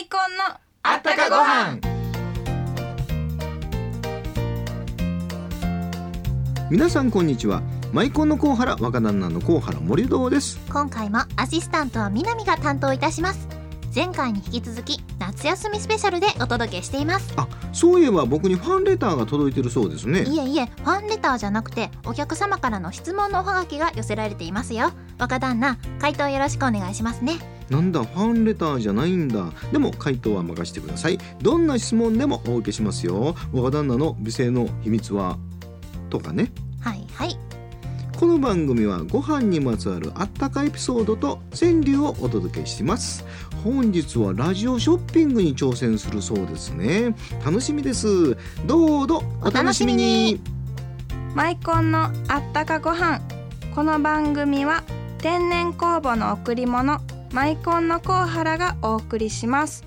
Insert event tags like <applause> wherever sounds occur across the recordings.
マイコンのあったかご飯。皆さんこんにちは。マイコンのコウハラ若旦那のコウハラ森堂です。今回もアシスタントは南が担当いたします。前回に引き続き夏休みスペシャルでお届けしています。あそういえば僕にファンレターが届いてるそうですね。いえいえファンレターじゃなくてお客様からの質問のおはがきが寄せられていますよ。若旦那回答よろしくお願いしますねなんだファンレターじゃないんだ。でも回答は任せてください。どんな質問でもお受けしますよ。若旦那の美声の秘密はとかね。はいはい。この番組はご飯にまつわるあったかエピソードと川柳をお届けします。本日はラジオショッピングに挑戦するそうですね。楽しみです。どうぞお楽しみに。マイコンのあったかご飯。この番組は天然酵母の贈り物マイコンのコウハラがお送りします。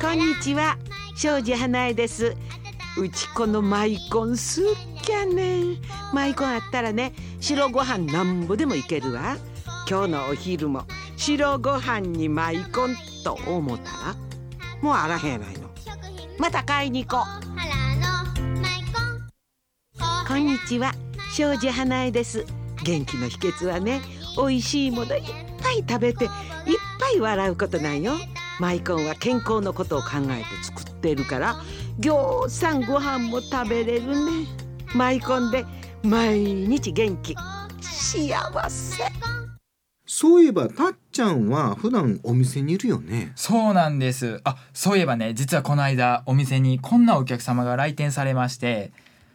こんにちは。庄司花江です。うちこのマイコンすっきゃね。んマイコンあったらね白ご飯なんぼでもいけるわ。今日のお昼も白ご飯にマイコンと思ったらもうあらへんやないの。また買いに行こう。こんにちは。庄司花江です。元気の秘訣はね美味しいものいっぱい食べていっぱい笑うことなんよ。マイコンは健康のことを考えて作ってるから。ぎょうさんご飯も食べれるね。マイコンで毎日元気。幸せ。そういえばたっちゃんは普段お店にいるよね。そうなんです。あそういえばね実はこの間お店にこんなお客様が来店されまして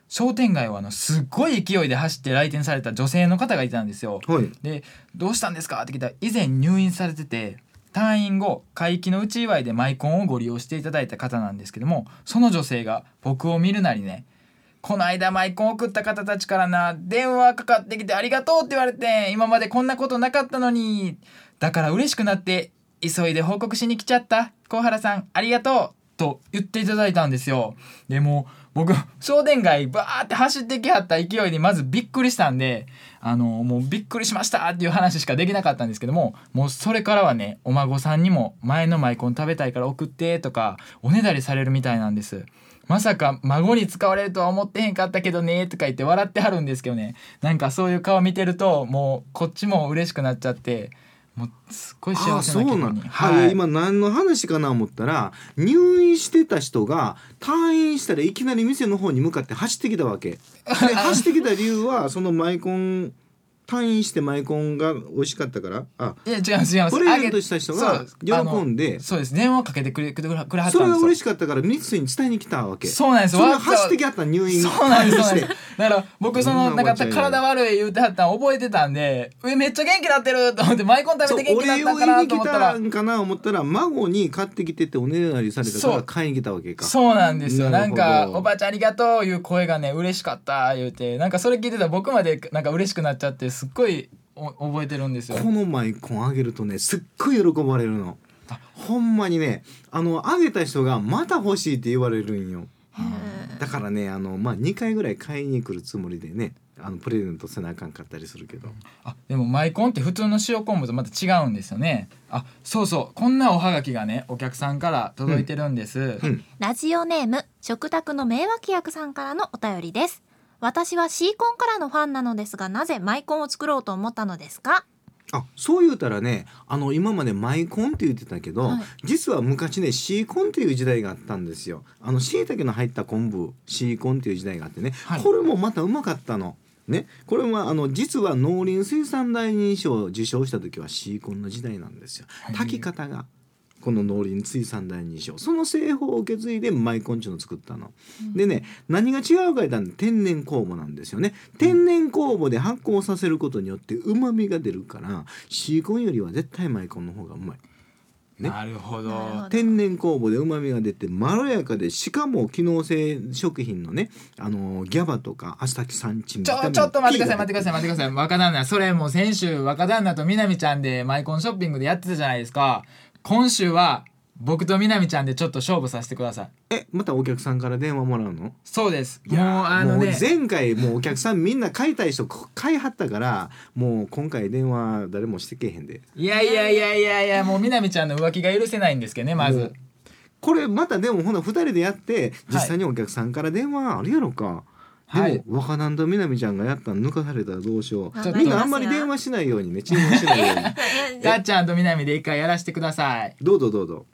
商店街をあのすっごい勢いで走って来店された女性の方がいたんですよ。はいで「どうしたんですか?」って聞いたら以前入院されてて退院後会期の内祝いでマイコンをご利用していただいた方なんですけどもその女性が僕を見るなりね「この間マイコン送った方たちからな電話かかってきてありがとうって言われて今までこんなことなかったのにだから嬉しくなって急いで報告しに来ちゃった小原さんありがとう」と言っていただいたんですよ。でも僕商店街バーって走ってきはった勢いにまずびっくりしたんであのもうびっくりしましたっていう話しかできなかったんですけどももうそれからはねお孫さんにも前のマイコン食べたいから送ってとかおねだりされるみたいなんです。まさか孫に使われるとは思ってへんかったけどねとか言って笑ってはるんですけどねなんかそういう顔見てるともうこっちも嬉しくなっちゃってもうすっごい幸あせそうな気分に。はい、今何の話かな思ったら入院してた人が退院したらいきなり店の方に向かって走ってきたわけ。で走ってきた理由はそのマイコン退院してマイコンが美味しかったからあいや違います違います。プレゼントした人が喜んでそうです。電話かけてくれくれくれはったんですそれよが嬉しかったから店に伝えに来たわけ。そうなんです。それ走ってきはった入院そうなんですだから僕そのなんおばちゃんや体悪い言うてはったん覚えてたんで「えめっちゃ元気なってる!」と思ってマイコン食べて元気なったんかなと思ったらそうお礼を言いに来たんかな思ったら孫に買ってきてっておねだりされたから買いに来たわけか。そうなんですよ。なんか「おばあちゃんありがとう」いう声がね嬉しかった言うてなんかそれ聞いてたら僕までなんか嬉しくなっちゃってすっごいお覚えてるんですよ。このマイコンあげるとねすっごい喜ばれるの。ほんまにねあのあげた人がまた欲しいって言われるんよ。だからねあのまあ2回ぐらい買いに来るつもりでねあのプレゼントせなあかんかったりするけど。あでもマイコンって普通の塩昆布とまた違うんですよね。あそうそうこんなおはがきがねお客さんから届いてるんです、うん。ラジオネーム食卓の名脇役さんからのお便りです私はシーコンからのファンなのですがなぜマイコンを作ろうと思ったのですか？あそう言うたらねあの今までマイコンって言ってたけど、はい。実は昔ねシーコンっていう時代があったんですよ。あの椎茸の入った昆布シーコンっていう時代があってね、はい。これもまたうまかったの。ね、これはあの実は農林水産大認証を受賞した時はシーコンの時代なんですよ。炊き方がこの農林水産大認証その製法を受け継いでマイコンっていうのを作ったの。でね何が違うか言ったら天然酵母なんですよね。天然酵母で発酵させることによってうまみが出るからシーコンよりは絶対マイコンの方がうまい。ね。なるほど。なるほど。天然酵母でうまみが出てまろやかでしかも機能性食品のねあのギャバとかアスタキサンチンちょちょっと待ってください待ってください待ってください。若旦那それもう先週若旦那とみなみちゃんでマイコンショッピングでやってたじゃないですか今週は僕とみなみちゃんでちょっと勝負させてください。えまたお客さんから電話もらうの？そうです。もうあのね前回もうお客さんみんな買いたい人買いはったからもう今回電話誰もしてけえへんで。いやいやいやいやいやもうみなみちゃんの浮気が許せないんですけどねまず。これまたでもほな2人でやって実際にお客さんから電話あるやろか、はい。でも若旦とみなみちゃんがやったの抜かされたらどうしよう。みんなあんまり電話しないようにね注文しないように。たっちゃんとみなみで一回やらせてください。どうぞどうぞ。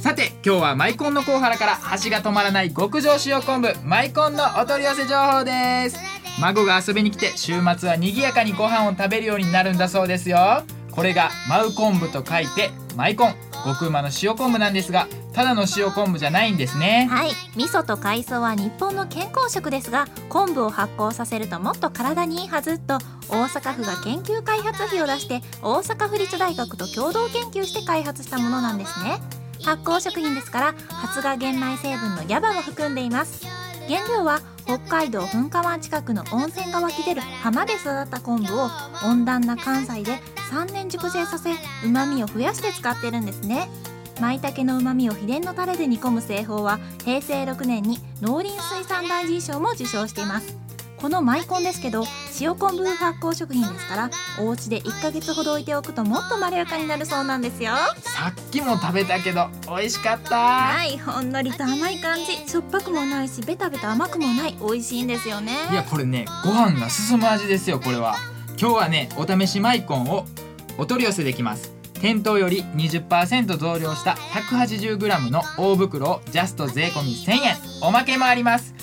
さて今日はマイコンのコウハラから箸が止まらない極上塩昆布マイコンのお取り寄せ情報です。孫が遊びに来て週末は賑やかにご飯を食べるようになるんだそうですよ。これがマウ昆布と書いてマイコン極うまの塩昆布なんですがただの塩昆布じゃないんですね。はい。味噌と海藻は日本の健康食ですが昆布を発酵させるともっと体にいいはずと大阪府が研究開発費を出して大阪府立大学と共同研究して開発したものなんですね。発酵食品ですから発芽玄米成分のギャバも含んでいます。原料は北海道噴火湾近くの温泉が湧き出る浜で育った昆布を温暖な関西で3年熟成させ旨味を増やして使ってるんですね。舞茸の旨味を秘伝のタレで煮込む製法は平成6年に農林水産大臣賞も受賞しています。このマイコンですけど塩昆布発酵食品ですからお家で1ヶ月ほど置いておくともっとまろやかになるそうなんですよ。さっきも食べたけど美味しかった。はいほんのりと甘い感じ。しょっぱくもないしベタベタ甘くもない美味しいんですよね。いやこれねご飯が進む味ですよこれは。今日はねお試しマイコンをお取り寄せできます店頭より20%増量した 180g の大袋をジャスト税込1000円。おまけもあります。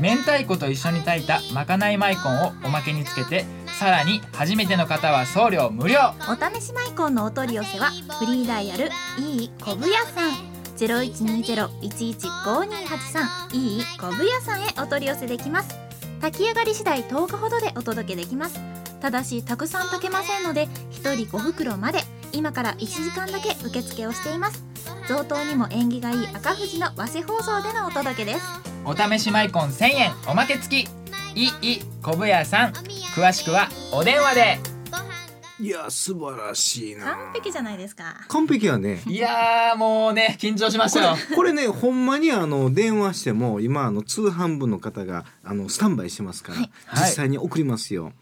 明太子と一緒に炊いたまかないマイコンをおまけにつけてさらに初めての方は送料無料。お試しマイコンのお取り寄せはフリーダイヤルいいこぶやさん。0120-115283いいこぶやさんへお取り寄せできます。炊き上がり次第10日ほどでお届けできます。ただしたくさん炊けませんので1人5袋まで今から1時間だけ受付をしています。贈答にも縁起がいい赤富士の和製放送でのお届けです。お試しマイコン1000円おまけ付き。いいこぶやさん。詳しくはお電話で。いや素晴らしいな。完璧じゃないですか。完璧やね。いやーもうね緊張しましたよ。これねほんまにあの電話しても今あの通販部の方があのスタンバイしてますから、はい。実際に送りますよ。はい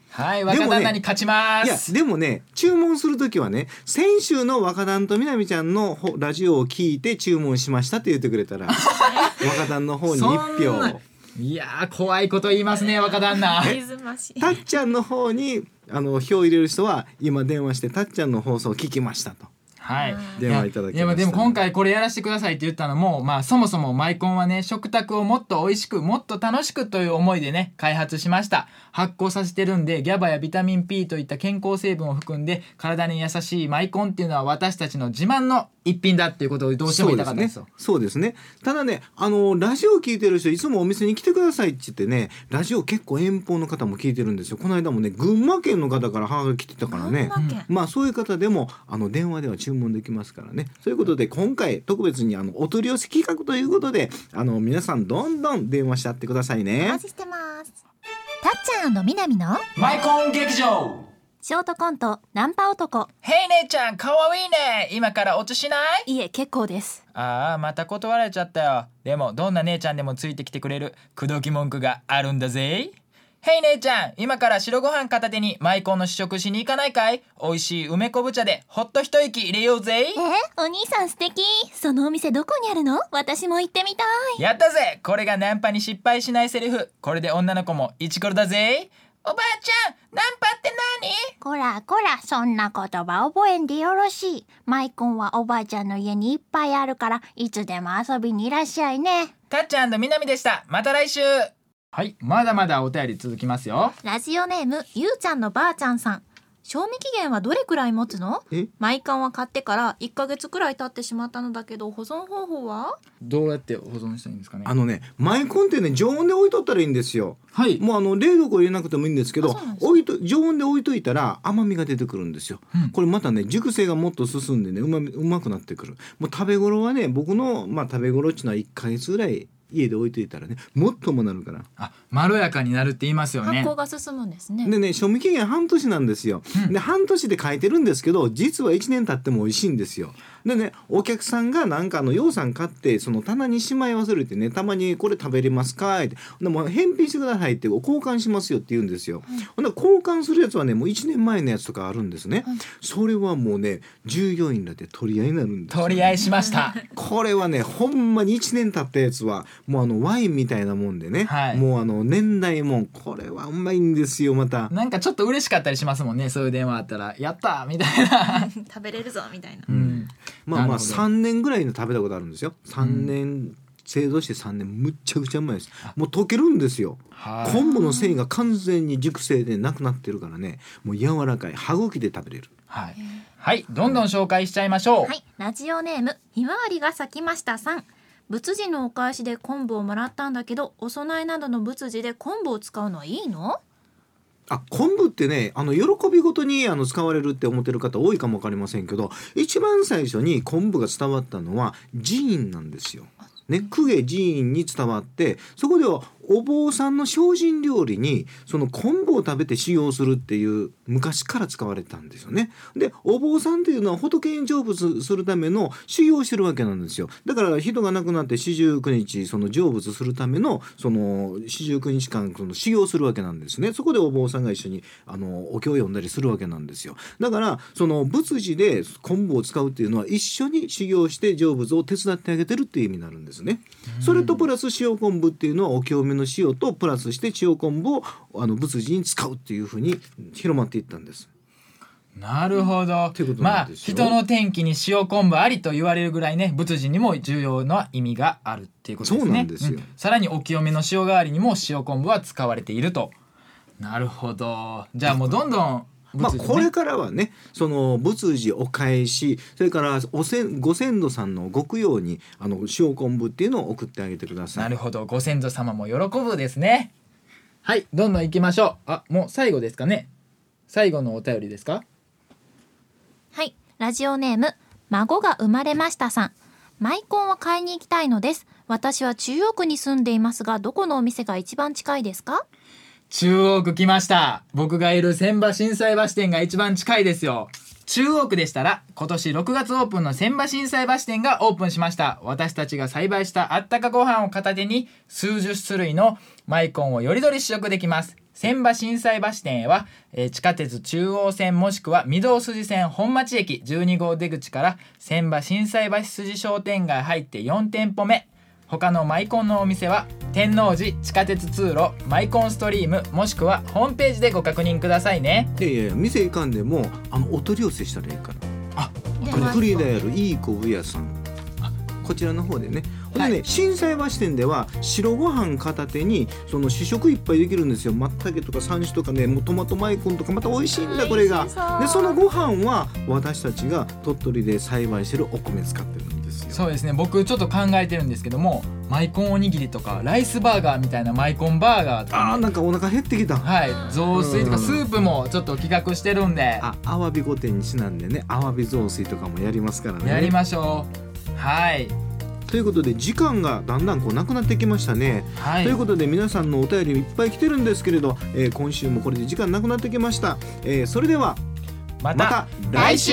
もね若旦那に勝ちまいやすでもね注文する時はね先週の若旦とみなみちゃんのほラジオを聞いて注文しましたって言ってくれたら <laughs> 若旦の方にそん1な票いやー怖いこと言いますね若旦那。たっちゃんの方にあの票入れる人は今電話してたっちゃんの放送を聞きましたとはい。電話いただきました。ややでも今回これやらせてくださいって言ったのもまあそもそもマイコンはね食卓をもっと美味しくもっと楽しくという思いでね開発しました。発酵させてるんでギャバやビタミン P といった健康成分を含んで体に優しいマイコンっていうのは私たちの自慢の一品だっていうことをどうしても言いたかったですよ。そうですね。ただね、あのラジオ聞いてる人いつもお店に来てくださいって言ってね、ラジオ結構遠方の方も聞いてるんですよ。この間もね、群馬県の方から母が来てたからね。群馬県。まあそういう方でもあの電話では注文できますからね。そういうことで今回特別にあのお取り寄せ企画ということで、あの皆さんどんどん電話しちゃってくださいおね待。ちしてます。たっちゃんみなみの？マイコン劇場。ショートコントナンパ男。へい姉ちゃんかわいいね。今からお茶しない？いえ結構です。ああまた断られちゃったよ。でもどんな姉ちゃんでもついてきてくれる口説き文句があるんだぜへい姉ちゃん今から白ご飯片手にマイコンの試食しに行かないかい？美味しい梅昆布茶でほっと一息入れようぜ。えお兄さん素敵。そのお店どこにあるの？私も行ってみたい。やったぜ。これがナンパに失敗しないセリフ。これで女の子もイチコロだぜ。おばあちゃんナンパって何？こらこらそんな言葉覚えんでよろしい。マイコンはおばあちゃんの家にいっぱいあるからいつでも遊びにいらっしゃいね。たっちゃんみなみでした。また来週はいまだまだお便り続きますよ。ラジオネームゆうちゃんのばあちゃんさん。賞味期限はどれくらい持つの？え？マイカンは買ってから1ヶ月くらい経ってしまったのだけど保存方法は？どうやって保存したらいいんですかね？あのね、マイコンってね常温で置いとったらいいんですよ。はい。もうあの冷蔵庫入れなくてもいいんですけど置いと常温で置いといたら甘みが出てくるんですよ、うん。これまたね熟成がもっと進んでねうまみうまくなってくる。もう食べ頃はね僕のまあ食べ頃っていうのは1ヶ月ぐらい家で置いといたらねもっともなるから。あまろやかになるって言いますよね。発酵が進むんですね。でね賞味期限半年なんですよ、うん。で半年で書いてるんですけど実は1年経っても美味しいんですよでねお客さんがなんかあの洋さん買ってその棚にしまい忘れてねたまにこれ食べれますかって。でもう返品してくださいって交換しますよって言うんですよ、ほんで交換するやつはねもう1年前のやつとかあるんですね、それはもうね従業員らで取り合いになるんですよ。取り合いしました。これはねほんまに1年経ったやつはもうあのワインみたいなもんでね、はい。もうあの年代もん。これはうまいんですよまた。なんかちょっと嬉しかったりしますもんねそういう電話あったら「やった!」みたいな、<laughs> 食べれるぞみたいな。うん、まあまあなるほど。3年ぐらいの食べたことあるんですよ。3年、製造して3年むっちゃくちゃうまいです。もう溶けるんですよ。はい昆布の繊維が完全に熟成でなくなってるからね。もう柔らかい。歯茎で食べれる。はい、はい、どんどん紹介しちゃいましょう、はい。ラジオネームひまわりが咲きましたさん。仏事のお返しで昆布をもらったんだけどお供えなどの仏事で昆布を使うのはいいの？あ昆布ってねあの喜びごとにあの使われるって思ってる方多いかもわかりませんけど一番最初に昆布が伝わったのは寺院なんですよ。ね、公家寺院に伝わってそこではお坊さんの精進料理にその昆布を食べて修行するっていう昔から使われたんですよね。でお坊さんっていうのは仏に成仏するための修行をしてるわけなんですよ。だから人が亡くなって四十九日その成仏するためのその四十九日間その修行するわけなんですね。そこでお坊さんが一緒にあのお経を読んだりするわけなんですよ。だからその仏事で昆布を使うっていうのは一緒に修行して成仏を手伝ってあげてるっていう意味になるんですね。それとプラス塩昆布っていうのはお経目の塩とプラスして塩昆布をあの仏事に使うっていうふうに広まっていったんです。なるほど。まあ人の天気に塩昆布ありと言われるぐらいね仏事にも重要な意味があるっていうことですね。そうなんですよ。さらにお清めの塩代わりにも塩昆布は使われていると。なるほど。じゃあもうどんどんまあこれからはねその仏事お返しそれからおせんご先祖さんのご供養にあの塩昆布っていうのを送ってあげてくださ。ないるほど。ご先祖様も喜ぶですね。はい。どんどん行きましょう。あもう最後ですかね。最後のお便りですか？はい。ラジオネーム孫が生まれましたさん。マイコンを買いに行きたいのです。私は中央区に住んでいますがどこのお店が一番近いですか？中央区来ました。僕がいる千葉震災橋店が一番近いですよ。中央区でしたら今年6月オープンの千葉震災橋店がオープンしました。私たちが栽培したあったかご飯を片手に数十種類のマイコンをよりどり試食できます。千葉震災橋店へは、えー地下鉄中央線もしくは御堂筋線本町駅12号出口から千葉震災橋筋商店街入って4店舗目。他のマイコンのお店は天王寺地下鉄通路マイコンストリームもしくはホームページでご確認くださいね。いやいや店行かんでもあのお取り寄せしたらいいから。あでこれフリーであるいい小部屋さん。こちらの方でね。ほんでね、はい震災橋店では白ご飯片手にその試食いっぱいできるんですよ。まったけとか山椒とかねもうトマトマイコンとかまた美味しいんだこれが。でそのご飯は私たちが鳥取で栽培してるお米使ってるんですよ。そうですね。僕ちょっと考えてるんですけどもマイコンおにぎりとかライスバーガーみたいなマイコンバーガーとかね。あーなんかお腹減ってきた。はい。雑炊とかうんスープもちょっと企画してるんで。あアワビ御殿にちなんでね。アワビ雑炊とかもやりますからね。やりましょう。はい。ということで時間がだんだんこうなくなってきましたね、はい。ということで皆さんのお便りいっぱい来てるんですけれど、えー今週もこれで時間なくなってきました、えーそれではまた来週